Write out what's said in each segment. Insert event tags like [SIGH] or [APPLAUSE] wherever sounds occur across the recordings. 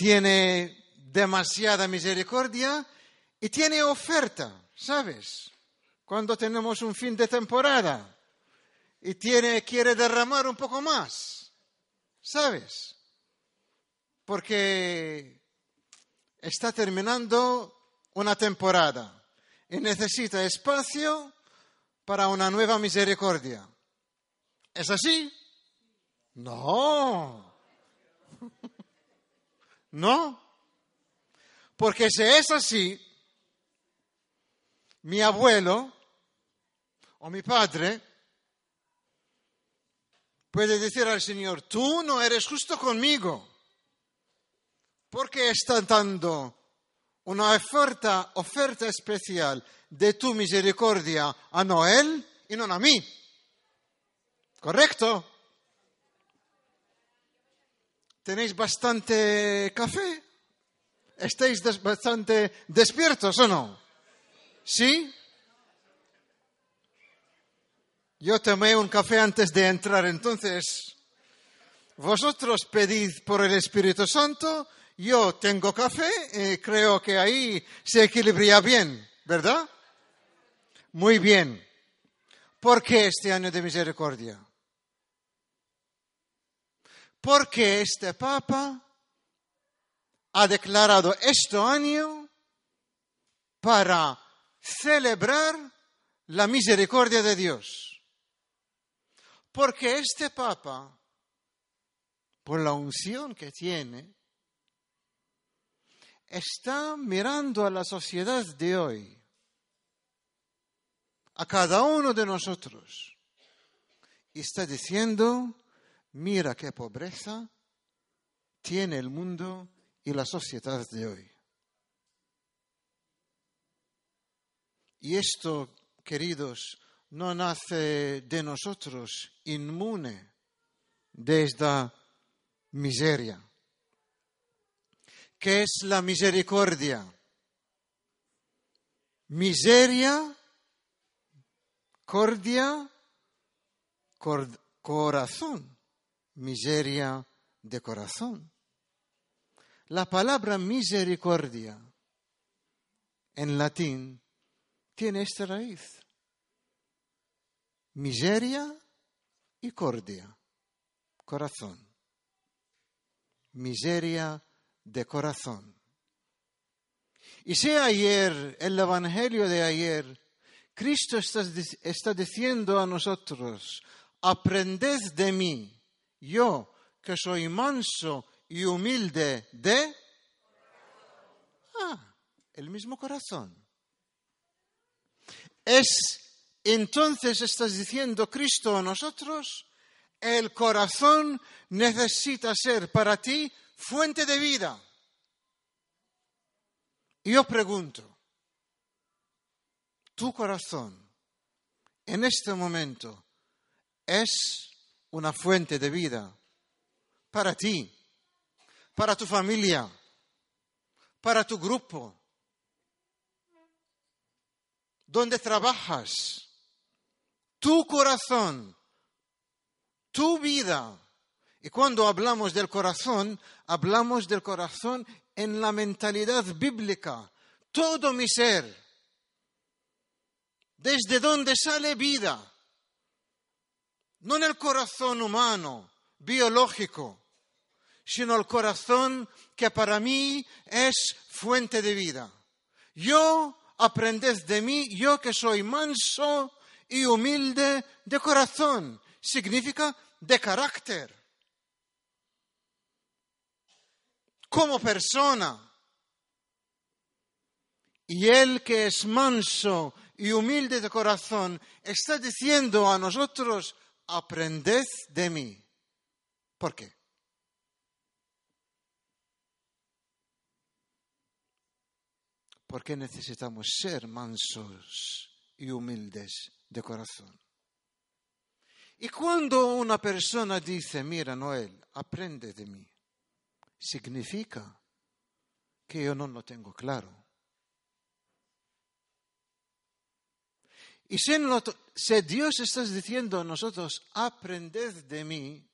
tiene demasiada misericordia y tiene oferta, ¿sabes? Cuando tenemos un fin de temporada y tiene, quiere derramar un poco más, ¿sabes? Porque está terminando una temporada y necesita espacio para una nueva misericordia. ¿Es así? No. No. Porque si es así, mi abuelo o mi padre puede decir al Señor, tú no eres justo conmigo. porque está dando una oferta, oferta especial de tu misericordia a Noel y no a mí? ¿Correcto? ¿Tenéis bastante café? ¿Estáis bastante despiertos o no? ¿Sí? Yo tomé un café antes de entrar, entonces vosotros pedid por el Espíritu Santo, yo tengo café y creo que ahí se equilibra bien, ¿verdad? Muy bien. ¿Por qué este año de misericordia? Porque este Papa ha declarado este año para celebrar la misericordia de Dios. Porque este Papa, por la unción que tiene, está mirando a la sociedad de hoy, a cada uno de nosotros, y está diciendo, mira qué pobreza tiene el mundo y la sociedad de hoy. Y esto, queridos, no nace de nosotros inmune de esta miseria. ¿Qué es la misericordia? Miseria, cordia, corazón, miseria de corazón. La palabra misericordia en latín tiene esta raíz. Miseria y cordia, corazón. Miseria de corazón. Y si ayer, el Evangelio de ayer, Cristo está, está diciendo a nosotros, aprended de mí, yo que soy manso y humilde de... Ah, el mismo corazón. Es entonces, estás diciendo Cristo a nosotros, el corazón necesita ser para ti fuente de vida. Y yo pregunto, ¿tu corazón en este momento es una fuente de vida para ti? para tu familia, para tu grupo, donde trabajas, tu corazón, tu vida. Y cuando hablamos del corazón, hablamos del corazón en la mentalidad bíblica. Todo mi ser, desde donde sale vida, no en el corazón humano, biológico, sino el corazón que para mí es fuente de vida. Yo aprended de mí, yo que soy manso y humilde de corazón, significa de carácter. Como persona. Y el que es manso y humilde de corazón está diciendo a nosotros, aprended de mí. ¿Por qué? porque necesitamos ser mansos y humildes de corazón. Y cuando una persona dice, mira Noel, aprende de mí, significa que yo no lo tengo claro. Y si, Dios está diciendo a nosotros, aprended de mí,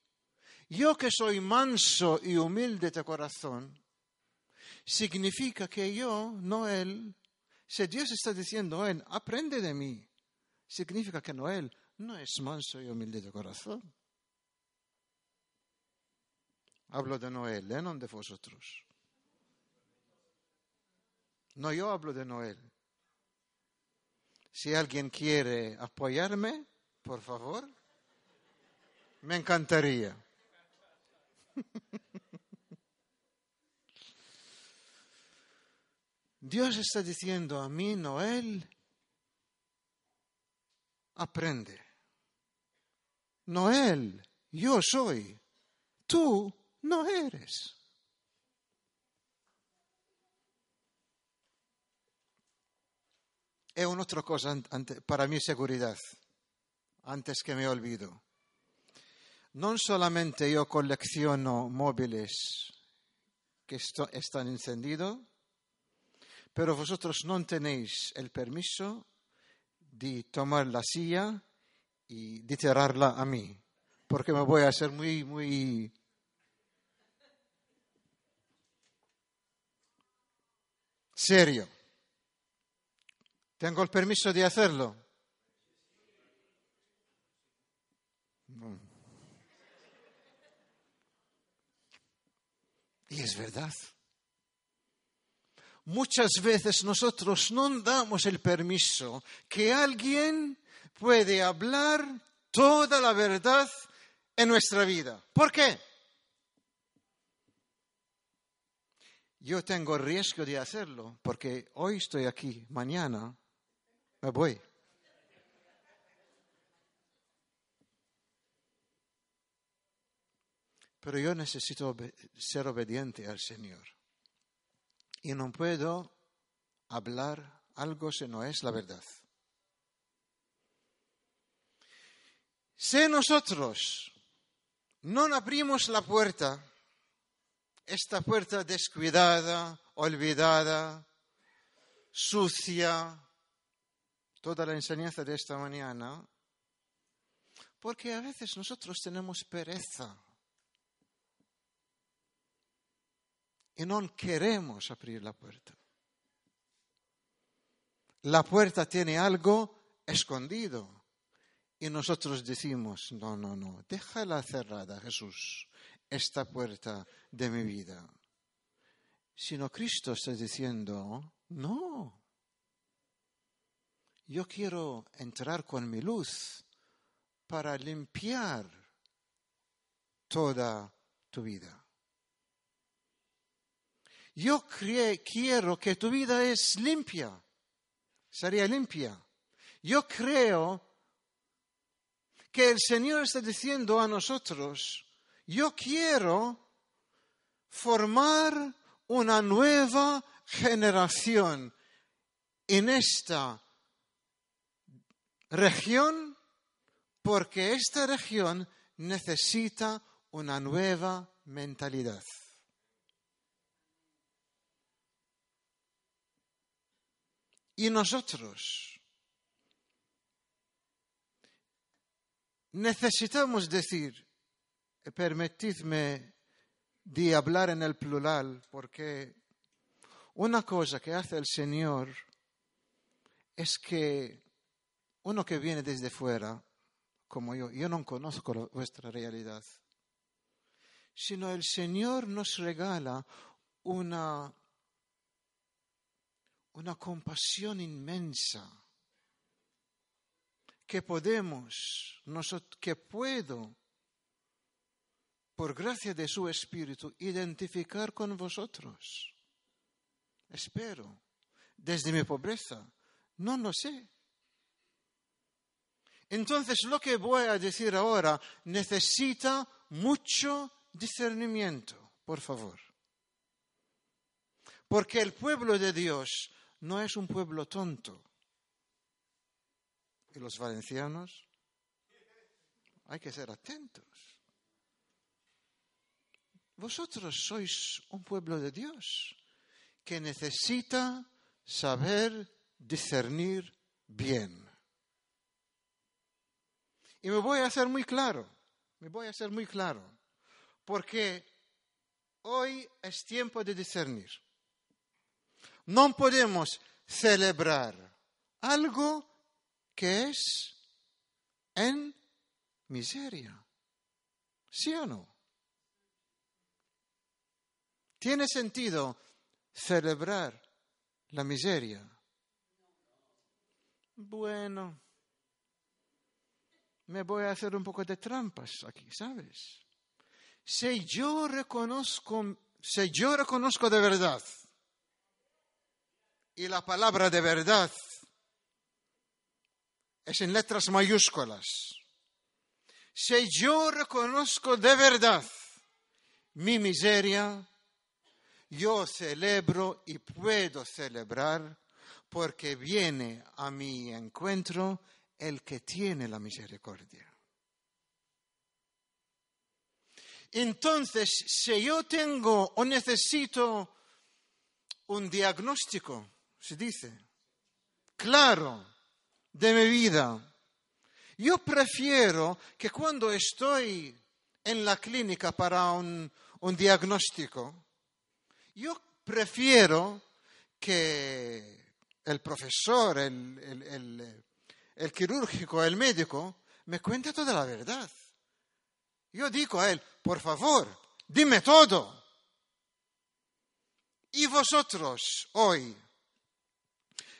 yo que soy manso y humilde de corazón, significa que yo, no él, si Dios está diciendo, él, aprende de mí, significa que no él no es manso y humilde de corazón. Hablo de Noel, ¿eh? no de vosotros. No, yo hablo de Noel. Si alguien quiere apoyarme, por favor, me encantaría. [LAUGHS] Dios está diciendo a mí, Noel, aprende. Noel, yo soy, tú no eres. Es una otra cosa para mi seguridad, antes que me olvido. No solamente yo colecciono móviles que están encendidos, pero vosotros no tenéis el permiso de tomar la silla y de tirarla a mí, porque me voy a hacer muy, muy serio. ¿Tengo el permiso de hacerlo? Y es verdad. Muchas veces nosotros no damos el permiso que alguien puede hablar toda la verdad en nuestra vida. ¿Por qué? Yo tengo riesgo de hacerlo porque hoy estoy aquí, mañana me voy. Pero yo necesito ser obediente al Señor. Y no puedo hablar algo si no es la verdad. Si nosotros no abrimos la puerta, esta puerta descuidada, olvidada, sucia, toda la enseñanza de esta mañana, porque a veces nosotros tenemos pereza y no queremos abrir la puerta. La puerta tiene algo escondido y nosotros decimos, no, no, no, déjala cerrada, Jesús, esta puerta de mi vida. Sino Cristo está diciendo, no, yo quiero entrar con mi luz para limpiar toda tu vida. Yo quiero que tu vida es limpia, sería limpia. Yo creo que el Señor está diciendo a nosotros, yo quiero formar una nueva generación en esta región porque esta región necesita una nueva mentalidad. Y nosotros necesitamos decir, permitidme de hablar en el plural, porque una cosa que hace el Señor es que uno que viene desde fuera, como yo, yo no conozco vuestra realidad, sino el Señor nos regala una, una compasión inmensa que podemos, que puedo, por gracia de su Espíritu, identificar con vosotros. Espero, desde mi pobreza, no lo sé. Entonces lo que voy a decir ahora necesita mucho discernimiento, por favor. Porque el pueblo de Dios no es un pueblo tonto y los valencianos, hay que ser atentos. Vosotros sois un pueblo de Dios que necesita saber discernir bien. Y me voy a hacer muy claro, me voy a hacer muy claro, porque hoy es tiempo de discernir. no podemos celebrar algo que es en miseria. ¿Sí o no? ¿Tiene sentido celebrar la miseria? Bueno, me voy a hacer un poco de trampas aquí, ¿sabes? Si yo reconozco, si yo reconozco de verdad, y la palabra de verdad es en letras mayúsculas, si yo reconozco de verdad mi miseria, yo celebro y puedo celebrar porque viene a mi encuentro el que tiene la misericordia. Entonces, si yo tengo o necesito un diagnóstico, se dice, claro, de mi vida, yo prefiero que cuando estoy en la clínica para un, diagnóstico, yo prefiero que el profesor, el, el quirúrgico, el médico, me cuente toda la verdad. Yo digo a él, por favor, dime todo. Y vosotros hoy,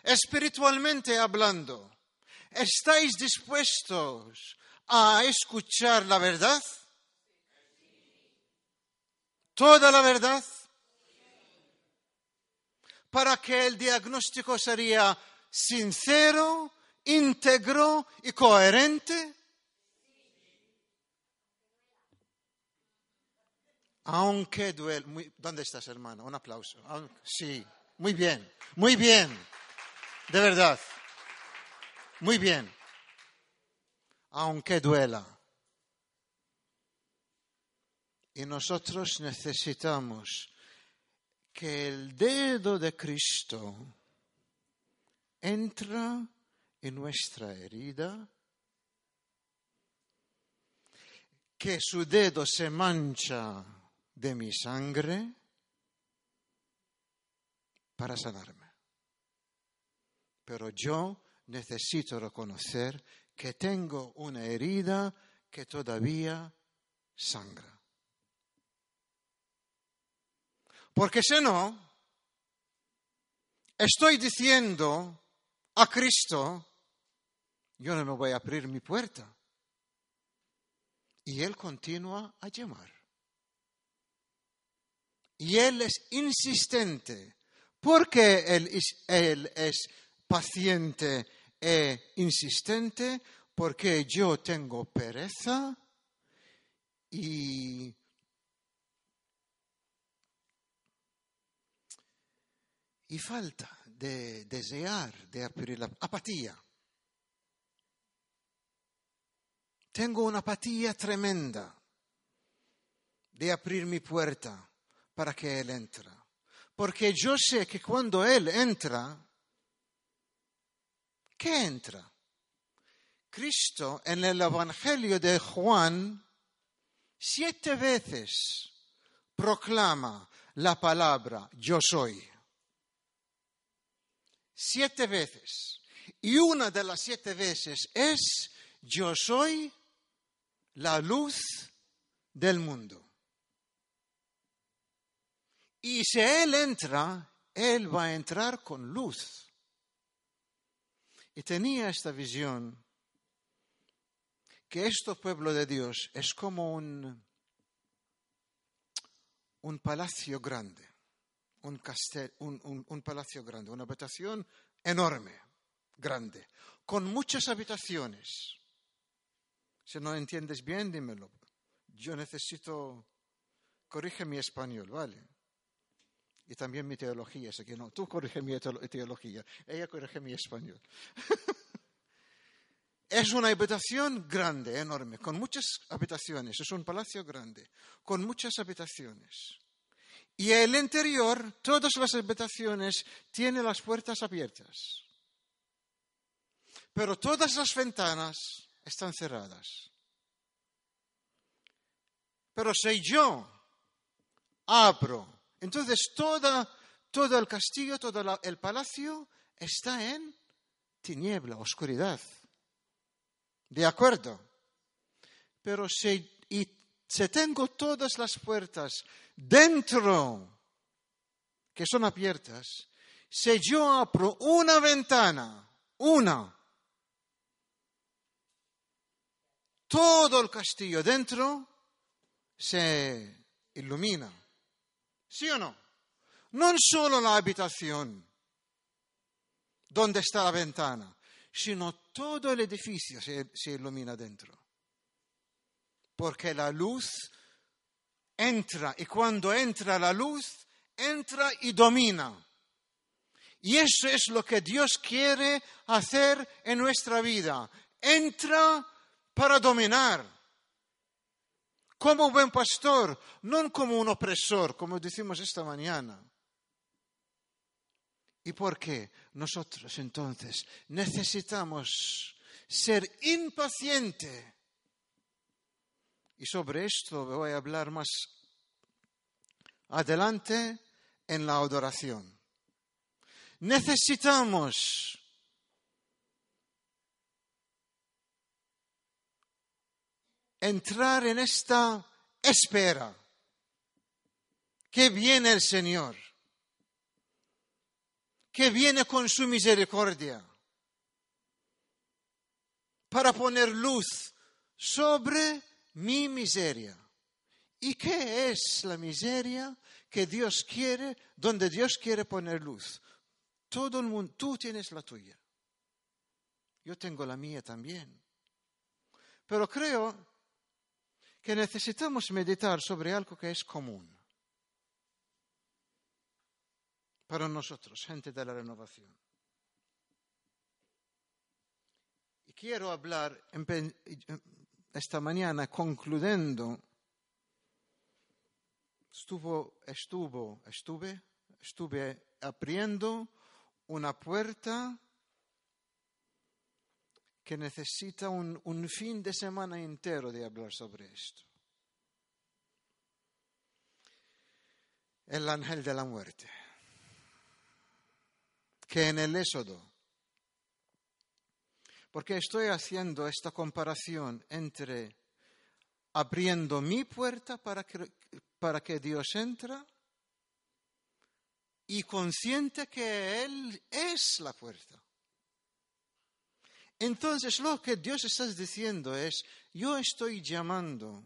espiritualmente hablando, ¿estáis dispuestos a escuchar la verdad? ¿Toda la verdad? Para que el diagnóstico sería sincero, íntegro y coherente. Aunque duele. ¿Dónde estás, hermano? Un aplauso. Sí, muy bien, muy bien. De verdad. Muy bien. Aunque duela. Y nosotros necesitamos que el dedo de Cristo entra en nuestra herida, que su dedo se mancha de mi sangre para sanarme. Pero yo necesito reconocer que tengo una herida que todavía sangra. Porque si no, estoy diciendo a Cristo, yo no me voy a abrir mi puerta. Y Él continúa a llamar. Y Él es insistente. porque Él es, él es paciente e insistente? Porque yo tengo pereza y y falta de desear, de abrir la apatía. Tengo una apatía tremenda de abrir mi puerta para que Él entre. Porque yo sé que cuando Él entra, ¿qué entra? Cristo en el Evangelio de Juan siete veces proclama la palabra yo soy. Siete veces. Y una de las siete veces es yo soy la luz del mundo. Y si Él entra, Él va a entrar con luz. Y tenía esta visión que este pueblo de Dios es como un, un palacio grande, un, un, un palacio grande, una habitación enorme, grande, con muchas habitaciones. Si no entiendes bien, dímelo. Yo necesito, corrige mi español, ¿vale? Y también mi teología, así que no, tú corrige mi teología, ella corrige mi español. [LAUGHS] es una habitación grande, enorme, con muchas habitaciones, es un palacio grande, con muchas habitaciones. Y el interior, todas las habitaciones, tienen las puertas abiertas. Pero todas las ventanas están cerradas. Pero si yo abro, entonces toda, todo el castillo, todo el palacio está en tiniebla, oscuridad. ¿De acuerdo? Pero si, y, si tengo todas las puertas dentro, que son abiertas, si yo abro una ventana, una, todo el castillo dentro se ilumina. ¿Sí o no? No solo la habitación donde está la ventana, sino todo el edificio se, se ilumina dentro. Porque la luz entra y cuando entra la luz, entra y domina. Y eso es lo que Dios quiere hacer en nuestra vida. Entra para dominar. Como un buen pastor, no como un opresor, como decimos esta mañana. ¿Y por qué? Nosotros entonces necesitamos ser impaciente. Y sobre esto voy a hablar más adelante en la adoración. Necesitamos entrar en esta espera que viene el Señor, que viene con su misericordia para poner luz sobre mi miseria. ¿Y qué es la miseria que Dios quiere, donde Dios quiere poner luz? Todo el mundo, tú tienes la tuya. Yo tengo la mía también. Pero creo que necesitamos meditar sobre algo que es común para nosotros, gente de la renovación. Y quiero hablar esta mañana concluyendo. Estuvo, estuvo, estuve, estuve abriendo una puerta que necesita un, un, fin de semana entero de hablar sobre esto. El ángel de la muerte, que en el Éxodo, porque estoy haciendo esta comparación entre abriendo mi puerta para que, para que Dios entra y consciente que Él es la puerta. Entonces lo que Dios está diciendo es, yo estoy llamando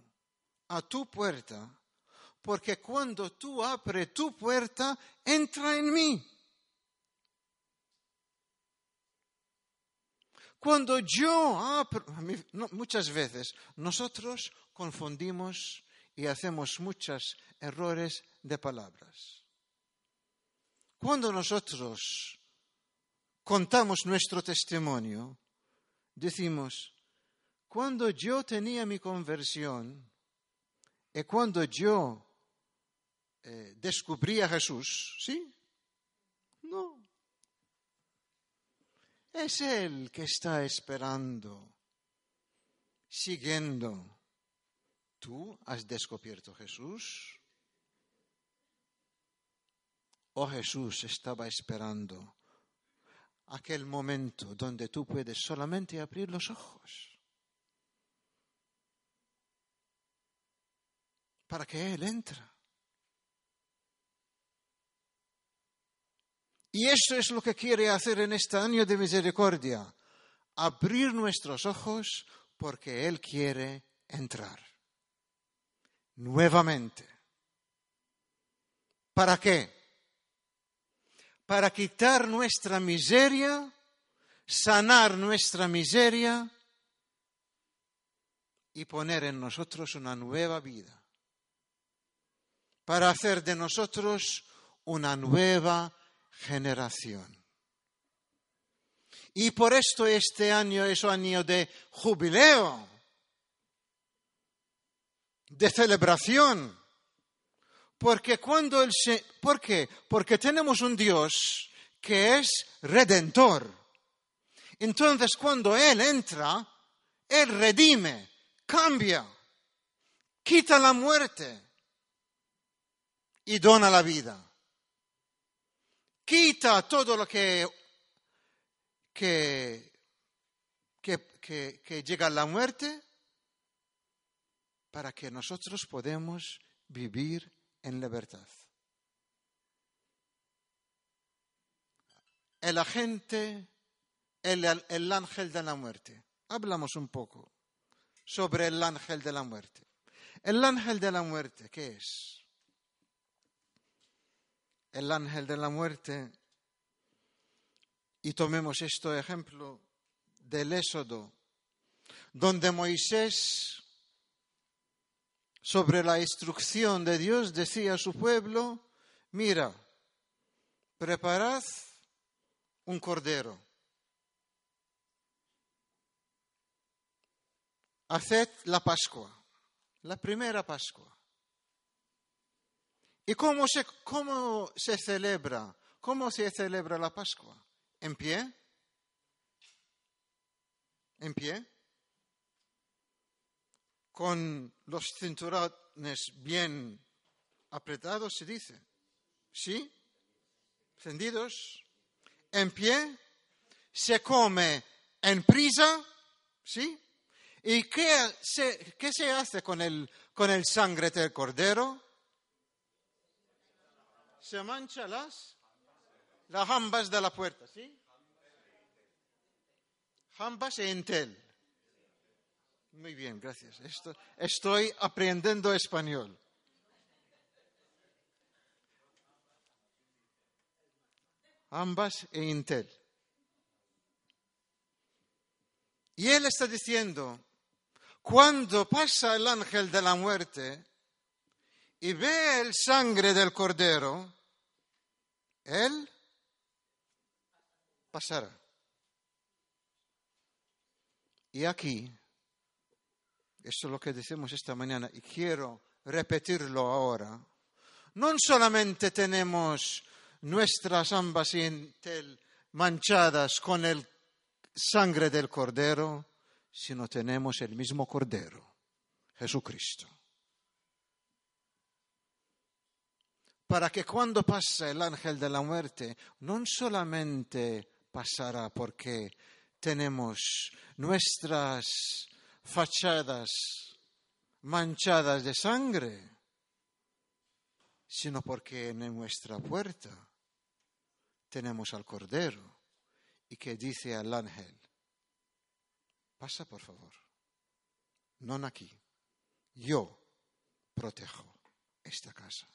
a tu puerta porque cuando tú abres tu puerta, entra en mí. Cuando yo abro, muchas veces nosotros confundimos y hacemos muchos errores de palabras. Cuando nosotros contamos nuestro testimonio, decimos, cuando yo tenía mi conversión y cuando yo eh, descubrí a Jesús, ¿sí? No. Es Él que está esperando, siguiendo. ¿Tú has descubierto a Jesús? ¿O Jesús estaba esperando aquel momento donde tú puedes solamente abrir los ojos para que Él entre. Y eso es lo que quiere hacer en este año de misericordia, abrir nuestros ojos porque Él quiere entrar nuevamente. ¿Para qué? Para quitar nuestra miseria, sanar nuestra miseria y poner en nosotros una nueva vida, para hacer de nosotros una nueva generación. Y por esto este año es un año de jubileo, de celebración. Porque cuando el se... ¿Por qué? Porque tenemos un Dios que es redentor. Entonces cuando Él entra, Él redime, cambia, quita la muerte y dona la vida. quita todo lo que, que, que, que llega a la muerte para que nosotros podamos vivir en libertad. El agente, el, el, ángel de la muerte. Hablamos un poco sobre el ángel de la muerte. El ángel de la muerte, ¿qué es? El ángel de la muerte, y tomemos este ejemplo del Éxodo, donde Moisés sobre la instrucción de Dios decía a su pueblo, mira, preparad un cordero, haced la Pascua, la primera Pascua. ¿Y cómo se, cómo se celebra? ¿Cómo se celebra la Pascua? ¿En pie? ¿En pie? Con los cinturones bien apretados, se dice. ¿Sí? Encendidos. En pie. Se come en prisa. ¿Sí? ¿Y qué se, qué se hace con el, con el sangre del cordero? Se mancha las, las jambas de la puerta, ¿sí? Jambas e entel. Muy bien, gracias. estoy aprendiendo español. Ambas e Intel. Y él está diciendo, cuando pasa el ángel de la muerte y ve el sangre del cordero, él pasará. Y aquí eso es lo que decimos esta mañana y quiero repetirlo ahora. No solamente tenemos nuestras ambas manchadas con el sangre del cordero, sino tenemos el mismo cordero, Jesucristo. Para que cuando pase el ángel de la muerte, no solamente pasará porque tenemos nuestras fachadas manchadas de sangre, sino porque en nuestra puerta tenemos al Cordero y que dice al ángel, pasa por favor, no aquí, yo protejo esta casa,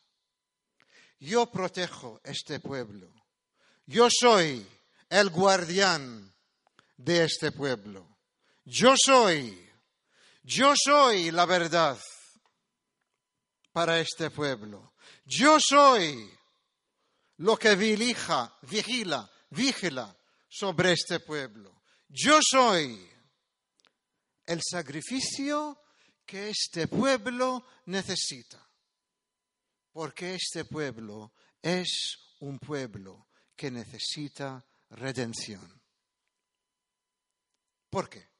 yo protejo este pueblo, yo soy el guardián de este pueblo, yo soy yo soy la verdad para este pueblo. Yo soy lo que vigila, vigila, vigila sobre este pueblo. Yo soy el sacrificio que este pueblo necesita. Porque este pueblo es un pueblo que necesita redención. ¿Por qué?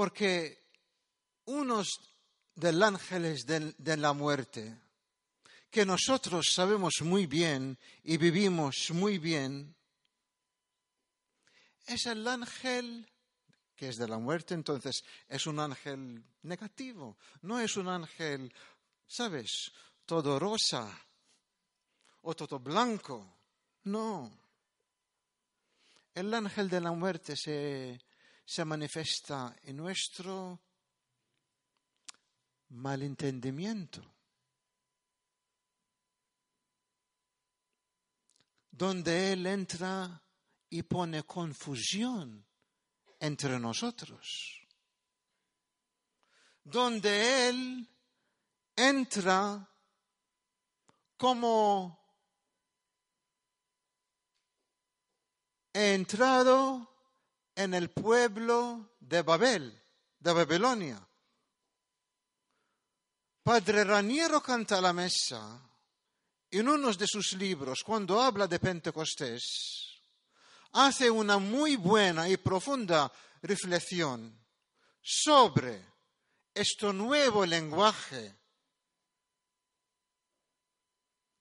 Porque unos del ángeles de, la muerte, que nosotros sabemos muy bien y vivimos muy bien, es el ángel que es de la muerte, entonces es un ángel negativo, no es un ángel, ¿sabes?, todo rosa o todo blanco, no. El ángel de la muerte se se manifiesta en nuestro malentendimiento, donde Él entra y pone confusión entre nosotros, donde Él entra como he entrado en el pueblo de Babel, de Babilonia. Padre Raniero canta la mesa en uno de sus libros, cuando habla de Pentecostés, hace una muy buena y profunda reflexión sobre este nuevo lenguaje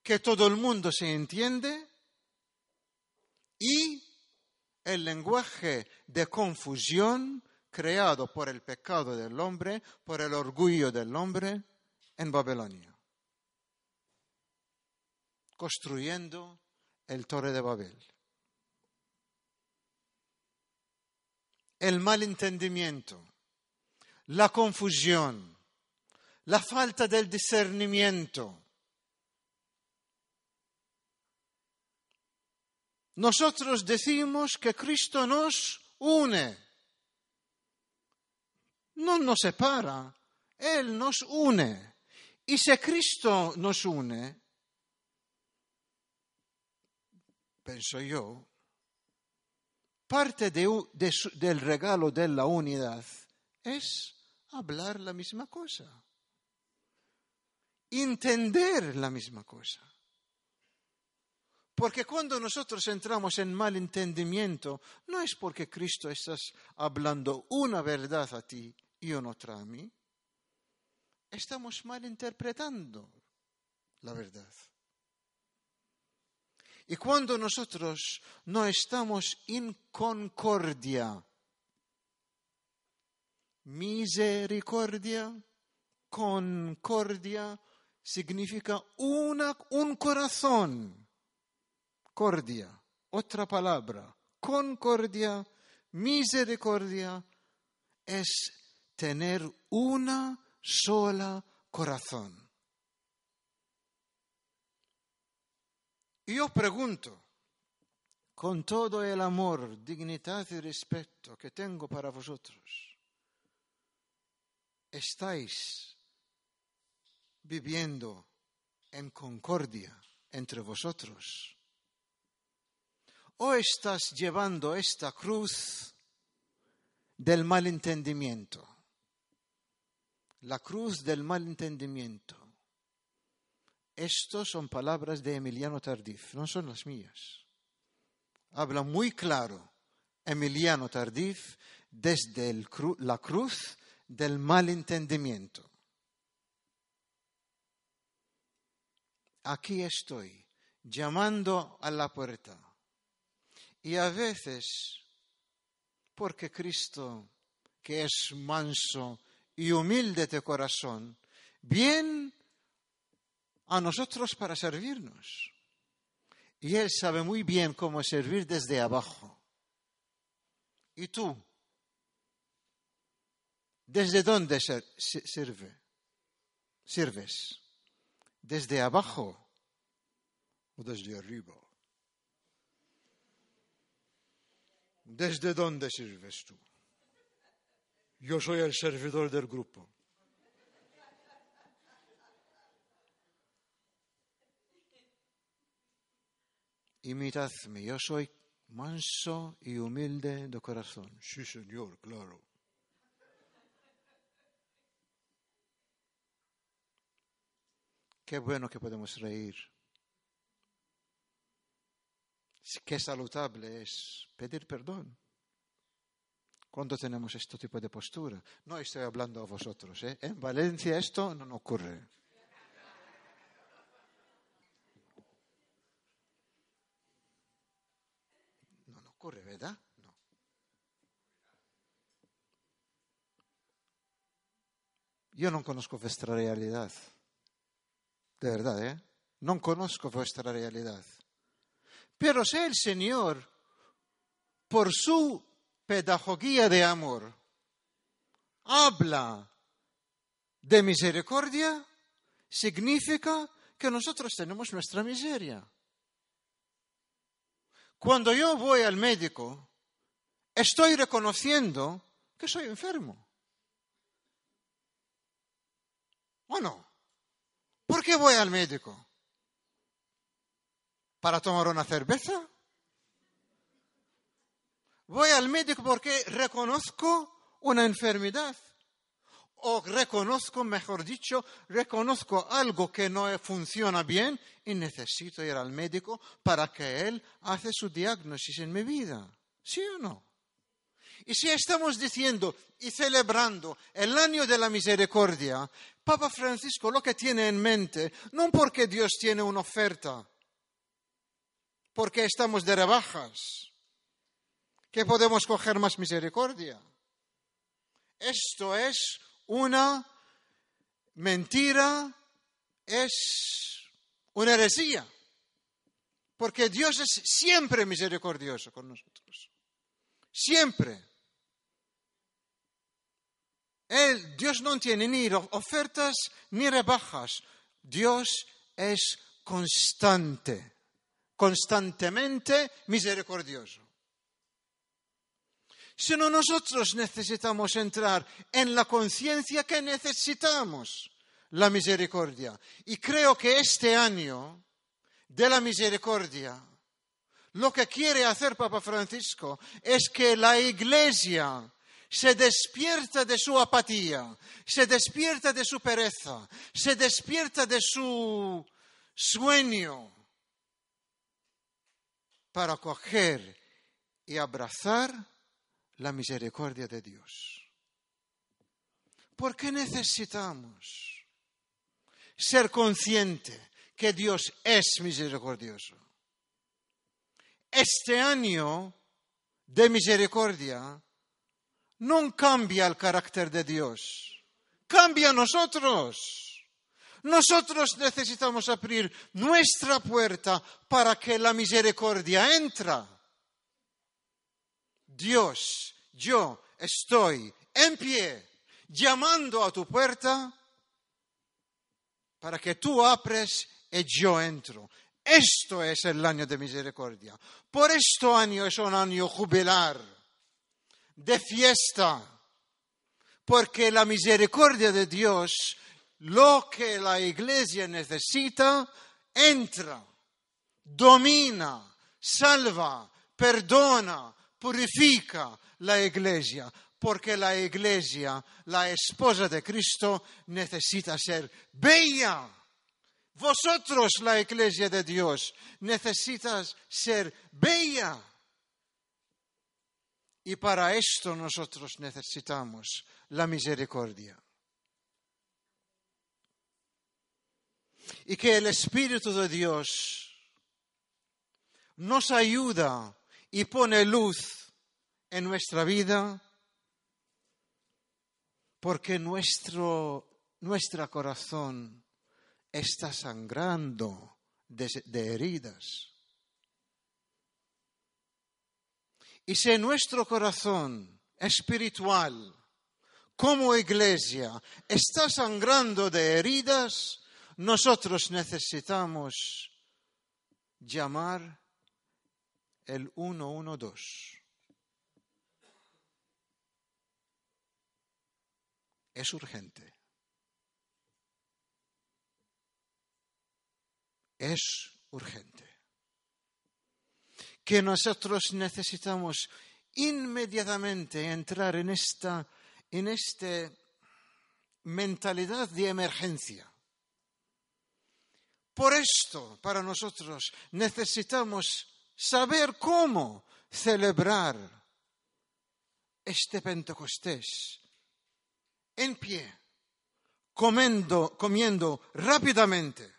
que todo el mundo se entiende y el lenguaje de confusión creado por el pecado del hombre, por el orgullo del hombre en Babilonia, construyendo el Torre de Babel. El malentendimiento, la confusión, la falta del discernimiento. Nosotros decimos que Cristo nos une, no nos separa, Él nos une. Y si Cristo nos une, penso yo, parte de, de, del regalo de la unidad es hablar la misma cosa, entender la misma cosa. Porque cuando nosotros entramos en malentendimiento, no es porque Cristo estás hablando una verdad a ti y otra a mí. Estamos malinterpretando la verdad. Y cuando nosotros no estamos en concordia, misericordia, concordia, significa una, un corazón. Cordia, otra palabra, concordia, misericordia, es tener una sola corazón. Y yo pregunto, con todo el amor, dignidad y respeto que tengo para vosotros, ¿estáis viviendo en concordia entre vosotros? ¿O estás llevando esta cruz del malentendimiento? La cruz del malentendimiento estos son palabras de Emiliano Tardif, no son las mías. Habla muy claro Emiliano Tardif desde la cruz del malentendimiento. Aquí estoy, llamando a la puerta. Y a veces, porque Cristo, que es manso y humilde de corazón, bien a nosotros para servirnos. Y Él sabe muy bien cómo servir desde abajo. ¿Y tú? ¿Desde dónde sirve? ¿Sirves? ¿Desde abajo o desde arriba? ¿Desde dónde sirves tú? Yo soy el servidor del grupo. imitadme, yo soy manso y humilde de corazón. Sí, Señor, claro. Qué bueno que podemos reír. Qué saludable es pedir perdón cuando tenemos este tipo de postura. No estoy hablando a vosotros. ¿eh? En Valencia esto no ocurre. ocurre, ¿verdad? No. Yo no conozco vuestra realidad. De verdad, ¿eh? No conozco vuestra realidad. Pero si el Señor, por su pedagogía de amor, habla de misericordia, significa que nosotros tenemos nuestra miseria. Cuando yo voy al médico, estoy reconociendo que soy enfermo. ¿O no? ¿Por qué voy al médico? ¿Para tomar una cerveza? Voy al médico porque reconozco una enfermedad o reconozco, mejor dicho, reconozco algo que no funciona bien y necesito ir al médico para que él hace su diagnóstico en mi vida. ¿Sí o no? Y si estamos diciendo y celebrando el año de la misericordia, Papa Francisco lo que tiene en mente, no porque Dios tiene una oferta, porque estamos de rebajas, que podemos coger más misericordia. Esto es una mentira, es una heresía, porque Dios es siempre misericordioso con nosotros, siempre. Él, Dios no tiene ni ofertas ni rebajas. Dios es constante, constantemente misericordioso. Sino nosotros necesitamos entrar en la conciencia que necesitamos la misericordia. Y creo que este año de la misericordia, lo que quiere hacer Papa Francisco es que la Iglesia se despierta de su apatía, se despierta de su pereza, se despierta de su sueño para coger y abrazar la misericordia de Dios. ¿Por qué necesitamos ser consciente que Dios es misericordioso? Este año de misericordia no cambia el carácter de Dios, cambia a nosotros. Nosotros necesitamos abrir nuestra puerta para que la misericordia entre. Dios, yo estoy en pie llamando a tu puerta para que tú abres y yo entro. Esto es el año de misericordia. Por este año es un año jubilar de fiesta, porque la misericordia de Dios, lo que la iglesia necesita, entra, domina, salva, perdona, purifica la iglesia, porque la iglesia, la esposa de Cristo, necesita ser bella. Vosotros, la iglesia de Dios, necesitas ser bella. Y para esto nosotros necesitamos la misericordia. Y que el Espíritu de Dios nos ayuda y pone luz en nuestra vida porque nuestro nuestro corazón está sangrando de, de heridas. Y si nuestro corazón espiritual, como iglesia, está sangrando de heridas, nosotros necesitamos llamar el 112. Es urgente. Es urgente que nosotros necesitamos inmediatamente entrar en esta, en esta mentalidad de emergencia. Por esto, para nosotros, necesitamos saber cómo celebrar este Pentecostés en pie, comiendo, comiendo rápidamente,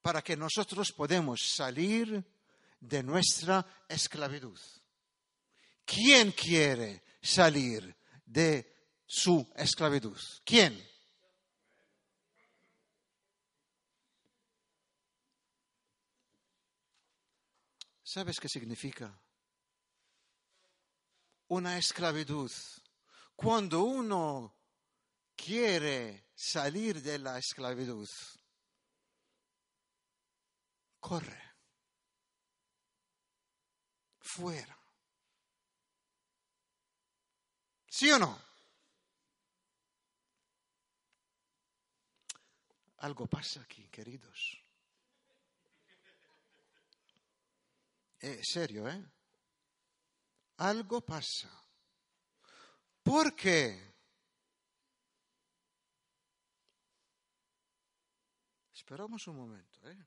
para que nosotros podamos salir de nuestra esclavitud. ¿Quién quiere salir de su esclavitud? ¿Quién? ¿Sabes qué significa? Una esclavitud. Cuando uno quiere salir de la esclavitud, corre fuera. ¿Sí o no? Algo pasa aquí, queridos. eh, serio, ¿eh? Algo pasa. ¿Por qué? Esperamos un momento, ¿eh?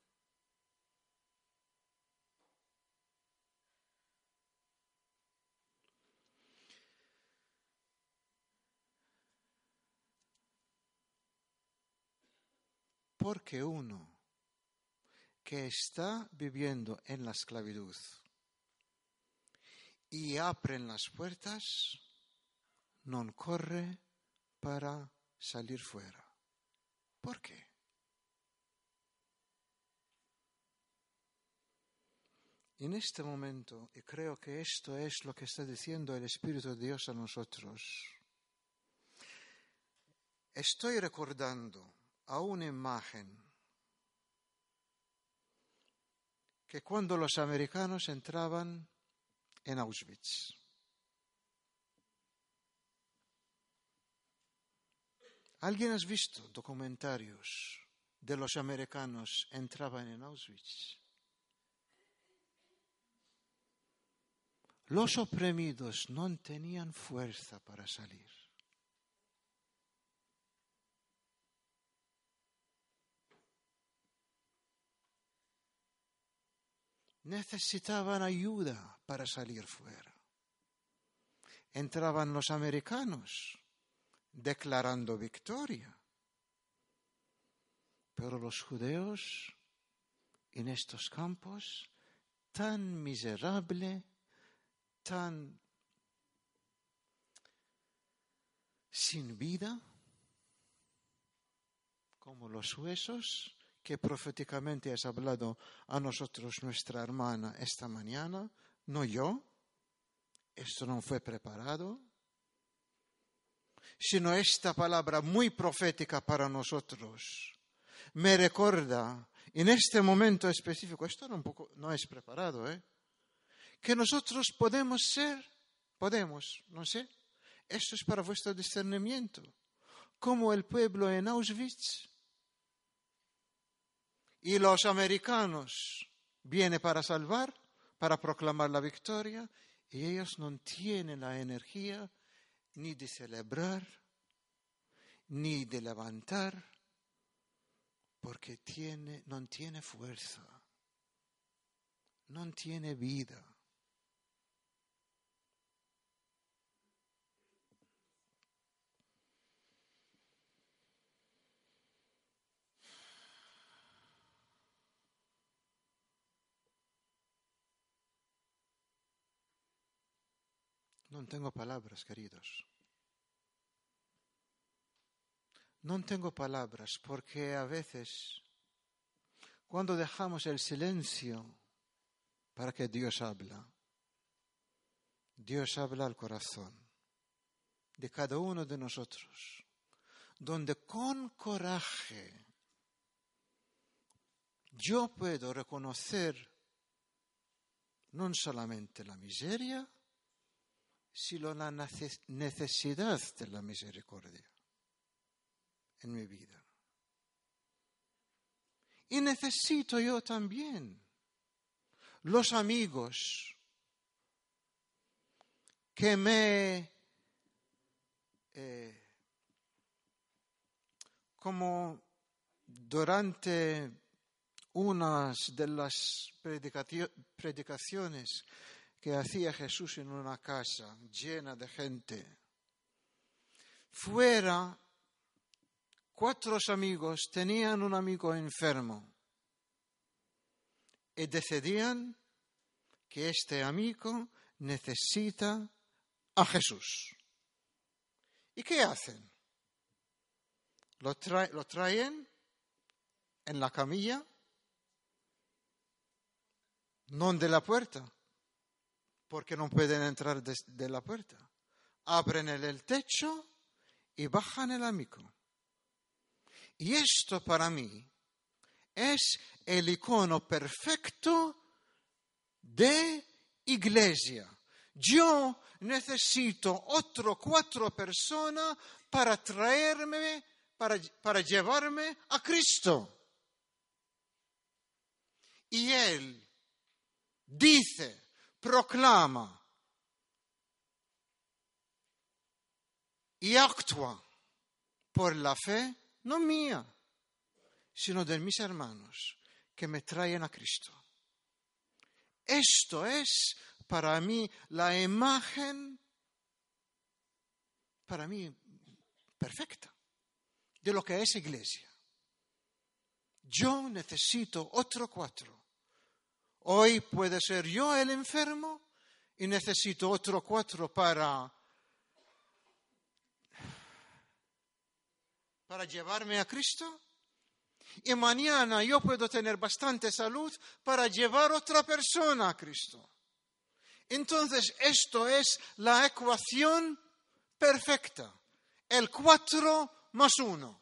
Porque uno que está viviendo en la esclavitud y abren las puertas, no corre para salir fuera. ¿Por qué? En este momento, y creo que esto es lo que está diciendo el Espíritu de Dios a nosotros, estoy recordando a una imagen que cuando los americanos entraban en Auschwitz, ¿Alguien has visto documentarios de los americanos entraban en Auschwitz? Los oprimidos no tenían fuerza para salir. Necesitaban ayuda para salir fuera. Entraban los americanos declarando victoria. Pero los judeos en estos campos tan miserable tan sin vida como los huesos que proféticamente has hablado a nosotros nuestra hermana esta mañana, no yo, esto no fue preparado, sino esta palabra muy profética para nosotros. Me recuerda en este momento específico, esto no, es preparado, ¿eh? que nosotros podemos ser, podemos, no sé, eso es para vuestro discernimiento, como el pueblo en Auschwitz y los americanos vienen para salvar, para proclamar la victoria, y ellos no tienen la energía ni de celebrar, ni de levantar, porque tiene, no tiene fuerza, no tiene vida. No tengo palabras, queridos. No tengo palabras porque a veces, cuando dejamos el silencio para que Dios habla, Dios habla al corazón de cada uno de nosotros, donde con coraje yo puedo reconocer no solamente la miseria, sino la necesidad de la misericordia en mi vida. Y necesito yo también los amigos que me, eh, como durante unas de las predicaciones que hacía Jesús en una casa llena de gente. Fuera, cuatro amigos tenían un amigo enfermo y decidían que este amigo necesita a Jesús. ¿Y qué hacen? Lo, traen en la camilla, no de la puerta, porque no pueden entrar de, la puerta. Abren el, techo y bajan el amigo. Y esto para mí es el icono perfecto de iglesia. Yo necesito otro cuatro personas para traerme, para llevarme a Cristo. Y Él dice, proclama y actúa por la fe, no mía, sino de mis hermanos que me traen a Cristo. Esto es para mí la imagen, para mí, perfecta de lo que es iglesia. Yo necesito otro cuatro. Hoy puede ser yo el enfermo y necesito otro cuatro para, para llevarme a Cristo. Y mañana yo puedo tener bastante salud para llevar otra persona a Cristo. Entonces, esto es la ecuación perfecta. El cuatro más uno.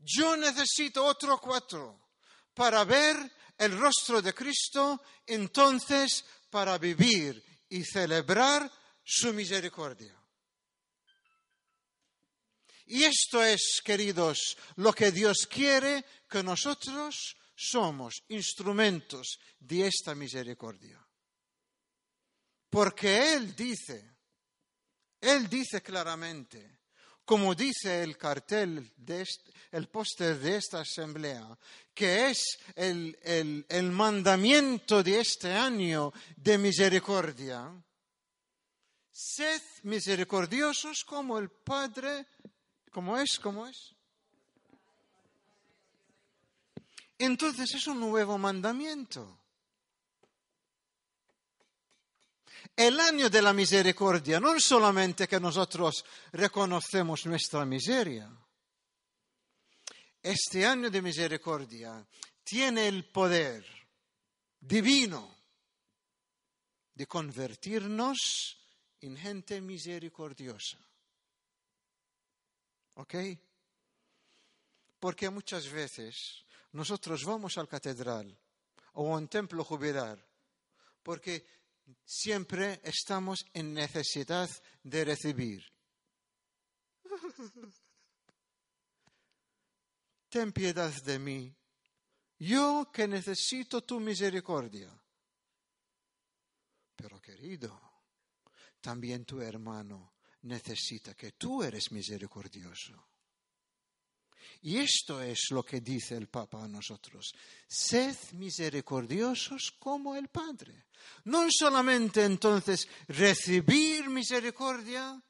Yo necesito otro cuatro para ver el rostro de Cristo, entonces para vivir y celebrar su misericordia. Y esto es, queridos, lo que Dios quiere que nosotros somos instrumentos de esta misericordia. Porque Él dice, Él dice claramente, como dice el cartel, de el póster de esta asamblea, que es el, el mandamiento de este año de misericordia. Sed misericordiosos como el Padre, como es, como es. Entonces es un nuevo mandamiento. El año de la misericordia no solamente que nosotros reconocemos nuestra miseria. Este año de misericordia tiene el poder divino de convertirnos en gente misericordiosa. ¿Ok? Porque muchas veces nosotros vamos al catedral o a un templo jubilar porque siempre estamos en necesidad de recibir. Ten piedad de mí, yo que necesito tu misericordia. Pero querido, también tu hermano necesita que tú eres misericordioso. Y esto es lo que dice el Papa a nosotros. Sed misericordiosos como el Padre. No solamente entonces recibir misericordia,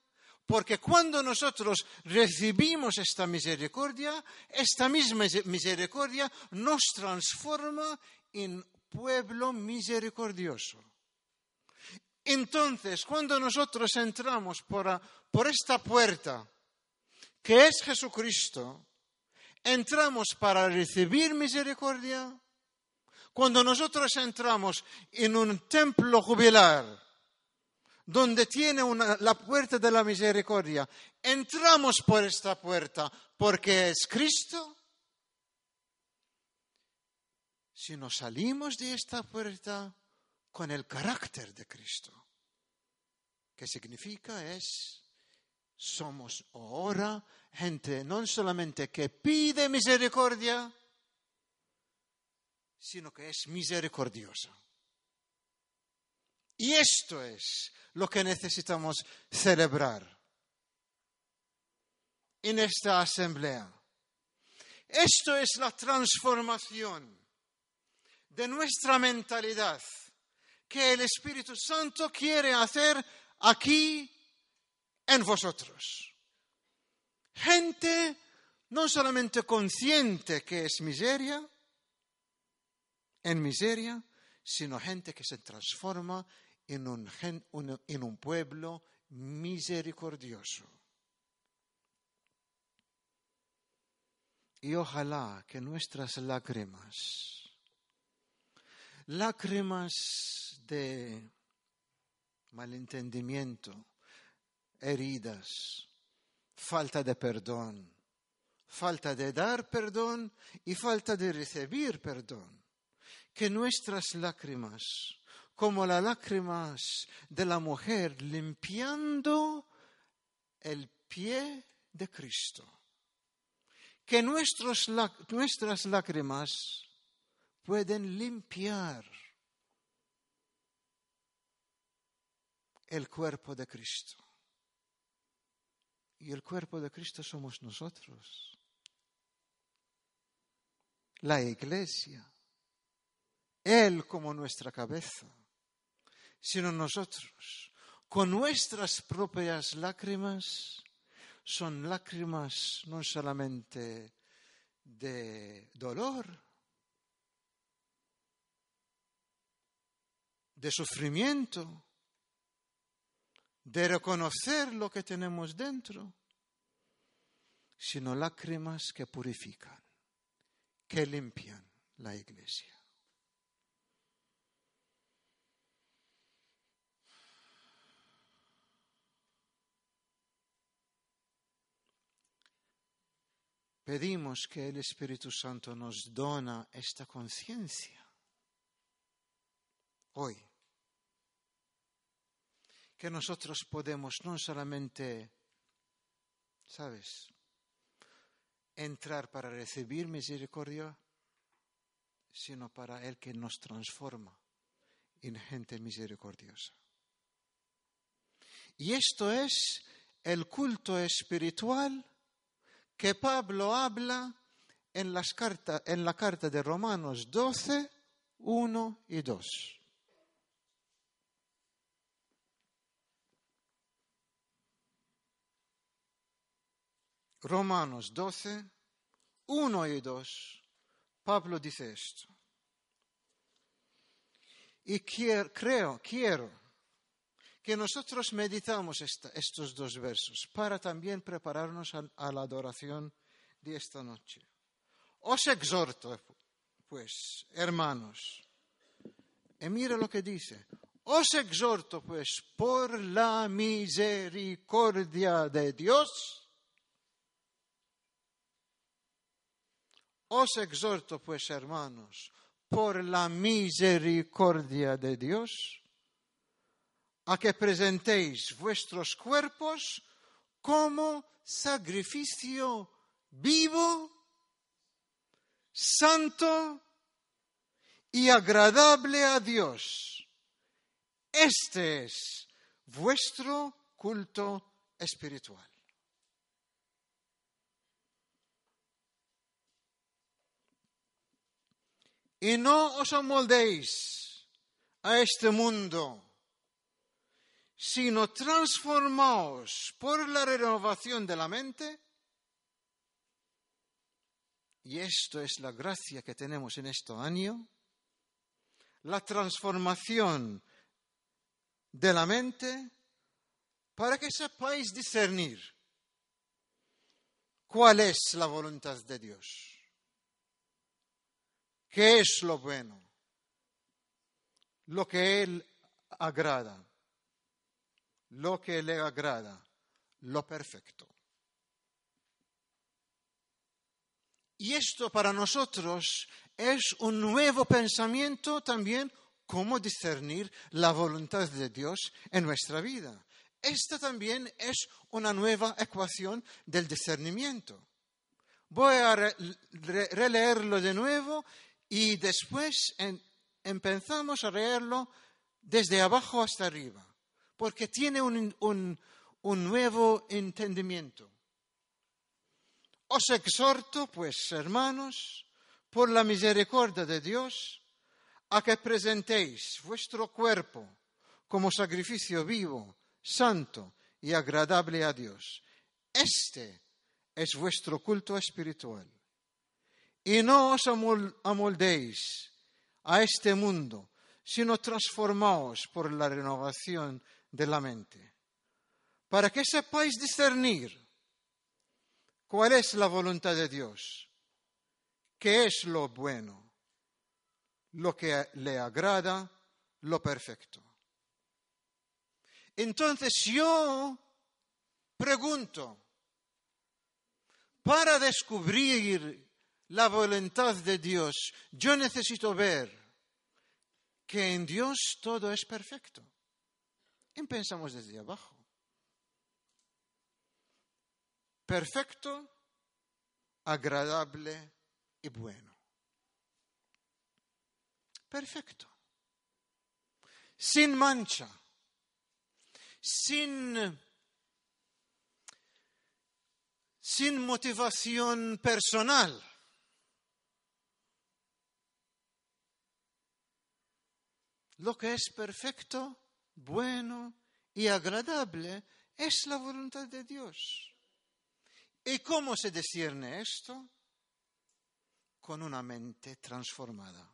porque cuando nosotros recibimos esta misericordia, esta misma misericordia nos transforma en pueblo misericordioso. Entonces, cuando nosotros entramos por, por esta puerta, que es Jesucristo, entramos para recibir misericordia, cuando nosotros entramos en un templo jubilar, donde tiene la puerta de la misericordia, entramos por esta puerta porque es Cristo. Si nos salimos de esta puerta con el carácter de Cristo, ¿qué significa es somos ahora gente no solamente que pide misericordia, sino que es misericordiosa. Y esto es lo que necesitamos celebrar en esta asamblea. Esto es la transformación de nuestra mentalidad que el Espíritu Santo quiere hacer aquí en vosotros. Gente no solamente consciente que es miseria, en miseria, sino gente que se transforma en un, en un pueblo misericordioso. Y ojalá que nuestras lágrimas, lágrimas de malentendimiento, heridas, falta de perdón, falta de dar perdón y falta de recibir perdón. Que nuestras lágrimas, como las lágrimas de la mujer limpiando el pie de Cristo, que nuestras lágrimas pueden limpiar el cuerpo de Cristo. Y el cuerpo de Cristo somos nosotros. La iglesia. Él como nuestra cabeza. Sino nosotros. Con nuestras propias lágrimas. Son lágrimas no solamente de dolor, de sufrimiento, de reconocer lo que tenemos dentro, sino lágrimas que purifican, que limpian la iglesia. Pedimos que el Espíritu Santo nos dona esta conciencia hoy. Que nosotros podemos no solamente, ¿sabes?, entrar para recibir misericordia, sino para el que nos transforma en gente misericordiosa. Y esto es el culto espiritual que Pablo habla en, las cartas, en la carta de Romanos 12, 1 y 2. Romanos 12, 1 y 2, Pablo dice esto. Y quiero, creo, quiero que nosotros meditamos estos dos versos para también prepararnos a, la adoración de esta noche. Os exhorto, pues, hermanos, y mira lo que dice, os exhorto, pues, por la misericordia de Dios, os exhorto, pues, hermanos, por la misericordia de Dios, a que presentéis vuestros cuerpos como sacrificio vivo, santo y agradable a Dios. Este es vuestro culto espiritual. Y no os amoldéis a este mundo sino transformaos por la renovación de la mente. Y esto es la gracia que tenemos en este año, la transformación de la mente para que sepáis discernir cuál es la voluntad de Dios, qué es lo bueno, lo que Él agrada lo que le agrada, lo perfecto. Y esto para nosotros es un nuevo pensamiento también, cómo discernir la voluntad de Dios en nuestra vida. Esta también es una nueva ecuación del discernimiento. Voy a releerlo de nuevo y después empezamos a leerlo desde abajo hasta arriba porque tiene un, nuevo entendimiento. Os exhorto, pues, hermanos, por la misericordia de Dios, a que presentéis vuestro cuerpo como sacrificio vivo, santo y agradable a Dios. Este es vuestro culto espiritual. Y no os amoldéis a este mundo, sino transformaos por la renovación de la mente, para que sepáis discernir cuál es la voluntad de Dios, qué es lo bueno, lo que le agrada, lo perfecto. Entonces yo pregunto, para descubrir la voluntad de Dios, yo necesito ver que en Dios todo es perfecto. Empezamos desde abajo. Perfecto, agradable y bueno. Perfecto. Sin mancha. Sin, sin motivación personal. Lo que es perfecto bueno y agradable es la voluntad de Dios. ¿Y cómo se discierne esto? con una mente transformada.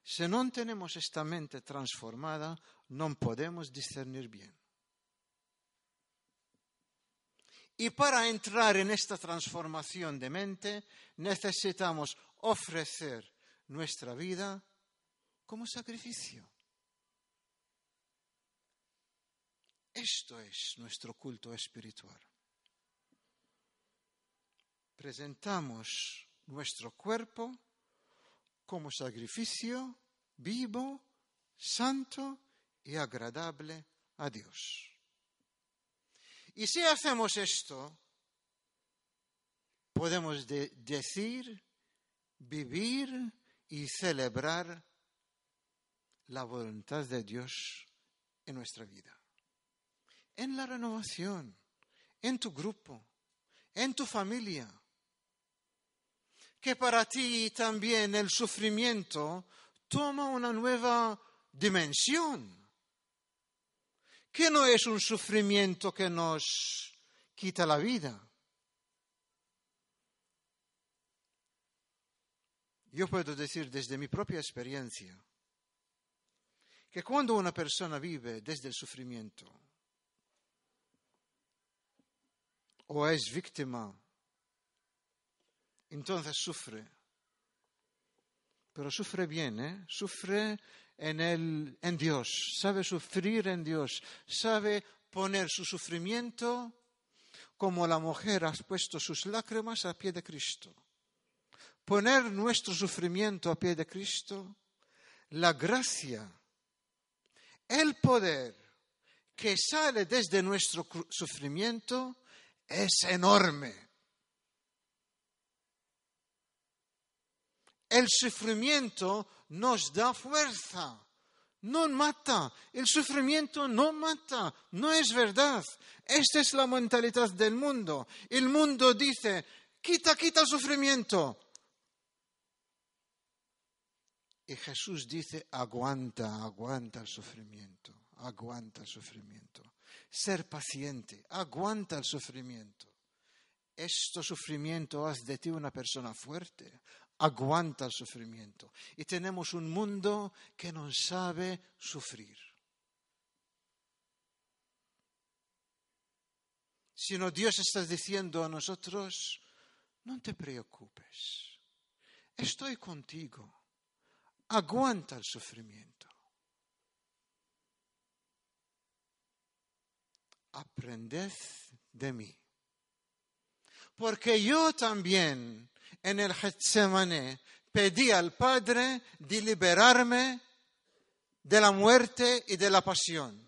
Si no tenemos esta mente transformada, no podemos discernir bien. Y para entrar en esta transformación de mente, necesitamos ofrecer nuestra vida como sacrificio. Esto es nuestro culto espiritual. Presentamos nuestro cuerpo como sacrificio vivo, santo y agradable a Dios. Y si hacemos esto, podemos decir, vivir y celebrar la voluntad de Dios en nuestra vida en la renovación, en tu grupo, en tu familia. Que para ti también el sufrimiento toma una nueva dimensión. Que no es un sufrimiento que nos quita la vida. Yo puedo decir desde mi propia experiencia que cuando una persona vive desde el sufrimiento, o es víctima, entonces sufre. Pero sufre bien, ¿eh? sufre en, el, en Dios, sabe sufrir en Dios, sabe poner su sufrimiento como la mujer ha puesto sus lágrimas a pie de Cristo. Poner nuestro sufrimiento a pie de Cristo, la gracia, el poder que sale desde nuestro sufrimiento es enorme. El sufrimiento nos da fuerza, no mata. El sufrimiento no mata, no es verdad. Esta es la mentalidad del mundo. El mundo dice, quita, quita el sufrimiento. Y Jesús dice, aguanta, aguanta el sufrimiento, aguanta el sufrimiento ser paciente, aguanta el sufrimiento. Este sufrimiento hace de ti una persona fuerte, aguanta el sufrimiento. Y tenemos un mundo que no sabe sufrir. Sino Dios está diciendo a nosotros, no te preocupes, estoy contigo, aguanta el sufrimiento. aprended de mí. Porque yo también en el Getsemaní pedí al Padre de liberarme de la muerte y de la pasión.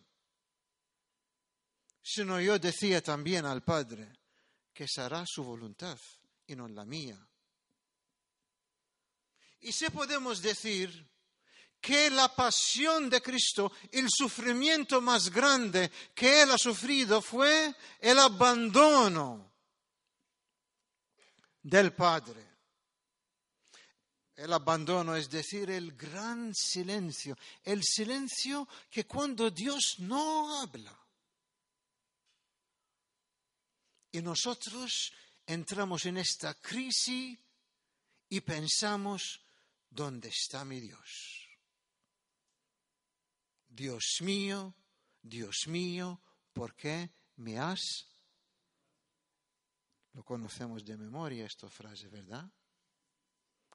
Sino yo decía también al Padre que será su voluntad y no la mía. Y si podemos decir que la pasión de Cristo, el sufrimiento más grande que Él ha sufrido fue el abandono del Padre. El abandono es decir, el gran silencio, el silencio que cuando Dios no habla. Y nosotros entramos en esta crisis y pensamos, ¿dónde está mi Dios? Dios mío, Dios mío, ¿por qué me has? Lo conocemos de memoria esta frase, ¿verdad?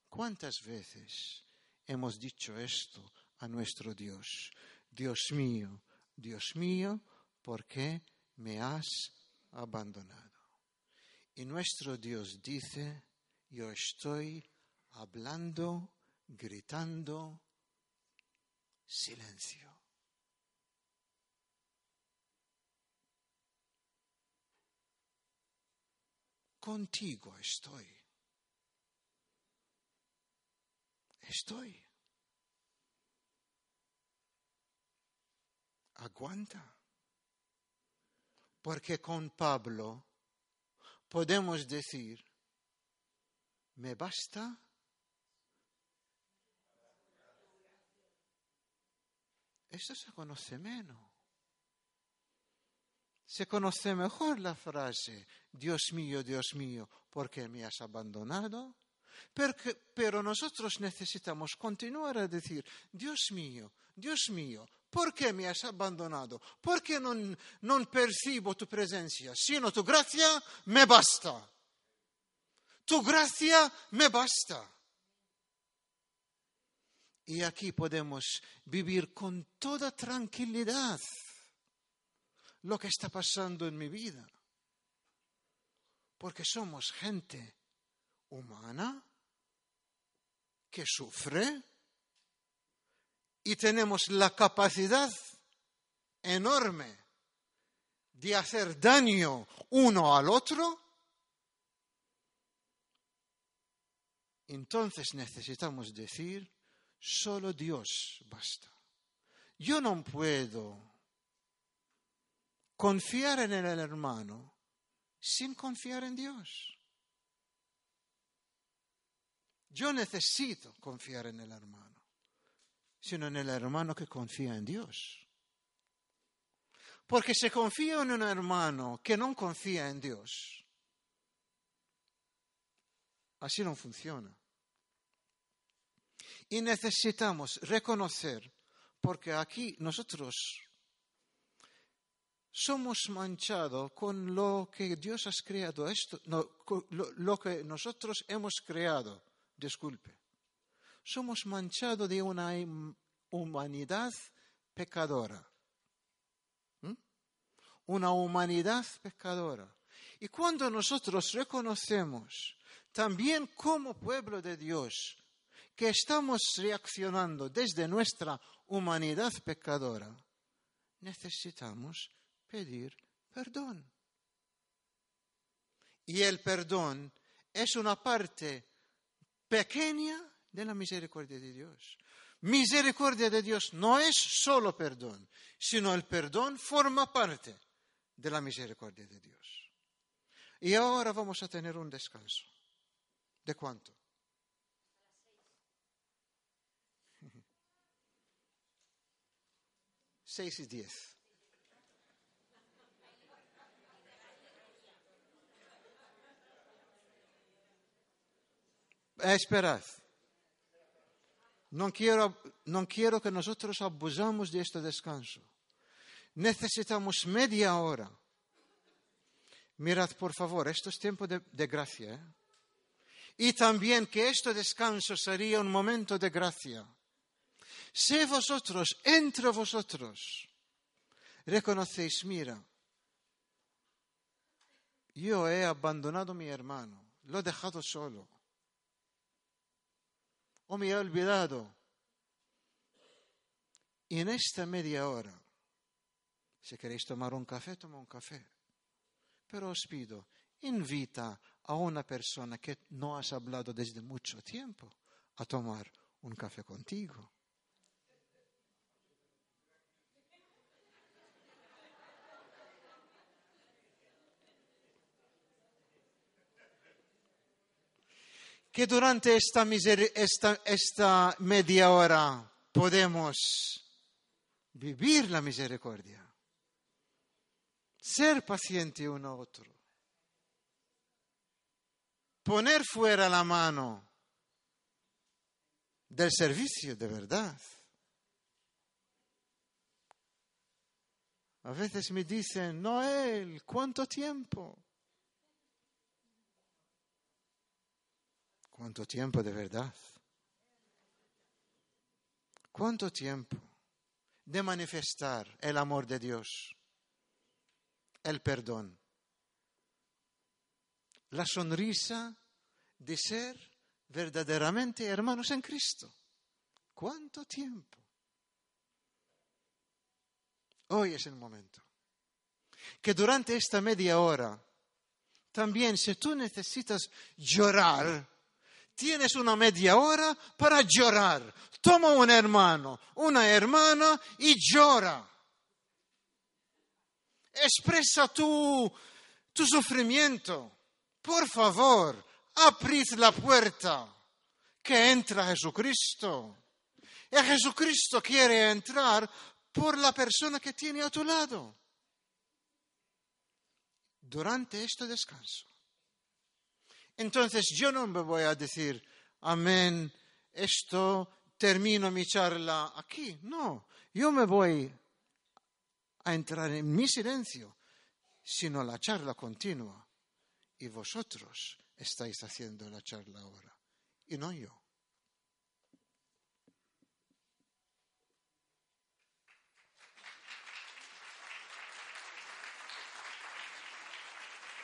¿Cuántas veces hemos dicho esto a nuestro Dios? Dios mío, Dios mío, ¿por qué me has abandonado? Y nuestro Dios dice, yo estoy hablando, gritando, silencio. contigo estoy. Estoy. Aguanta. Porque con Pablo podemos decir, ¿me basta? Eso se conoce menos se conoce mejor la frase, Dios mío, Dios mío, ¿por qué me has abandonado? pero nosotros necesitamos continuar a decir, Dios mío, Dios mío, ¿por qué me has abandonado? ¿Por qué no, no percibo tu presencia? Sino tu gracia me basta. Tu gracia me basta. Y aquí podemos vivir con toda tranquilidad lo que está pasando en mi vida. Porque somos gente humana que sufre y tenemos la capacidad enorme de hacer daño uno al otro, entonces necesitamos decir, solo Dios basta. Yo no puedo confiar en el hermano sin confiar en Dios. Yo necesito confiar en el hermano, sino en el hermano que confía en Dios. Porque si confío en un hermano que no confía en Dios, así no funciona. Y necesitamos reconocer, porque aquí nosotros somos manchados con lo que Dios ha creado, esto, lo que nosotros hemos creado disculpe. Somos manchados de una humanidad pecadora. ¿Mm? Una humanidad pecadora. Y cuando nosotros reconocemos también como pueblo de Dios que estamos reaccionando desde nuestra humanidad pecadora, necesitamos pedir perdón. Y el perdón es una parte pequeña de la misericordia de Dios. Misericordia de Dios no es solo perdón, sino el perdón forma parte de la misericordia de Dios. Y ahora vamos a tener un descanso. ¿De cuánto? Seis y diez. Eh, esperad. No quiero, no quiero que nosotros abusamos de este descanso. Necesitamos media hora. Mirad, por favor, esto es tiempo de, gracia. ¿eh? Y también que este descanso sería un momento de gracia. Si vosotros, entre vosotros, reconocéis, mira, yo he abandonado a mi hermano, lo he dejado solo o me he olvidado. Y en esta media hora, si queréis tomar un café, toma un café. Pero os pido, invita a una persona que no has hablado desde mucho tiempo a tomar un café contigo. Que durante esta, esta, media hora podemos vivir la misericordia, ser paciente uno a otro, poner fuera la mano del servicio de verdad. A veces me dicen, Noel, ¿cuánto tiempo? ¿Cuánto tiempo de verdad? ¿Cuánto tiempo de manifestar el amor de Dios, el perdón, la sonrisa de ser verdaderamente hermanos en Cristo? ¿Cuánto tiempo? Hoy es el momento. Que durante esta media hora, también si tú necesitas llorar, tienes una media hora para llorar. Toma un hermano, una hermana y llora. Expresa tu, tu sufrimiento. Por favor, abrid la puerta que entra Jesucristo. Y Jesucristo quiere entrar por la persona que tiene a tu lado. Durante este descanso Entonces yo no me voy a decir, amén, esto termino mi charla aquí. No, yo me voy a entrar en mi silencio, sino la charla continua. Y vosotros estáis haciendo la charla ahora, y no yo.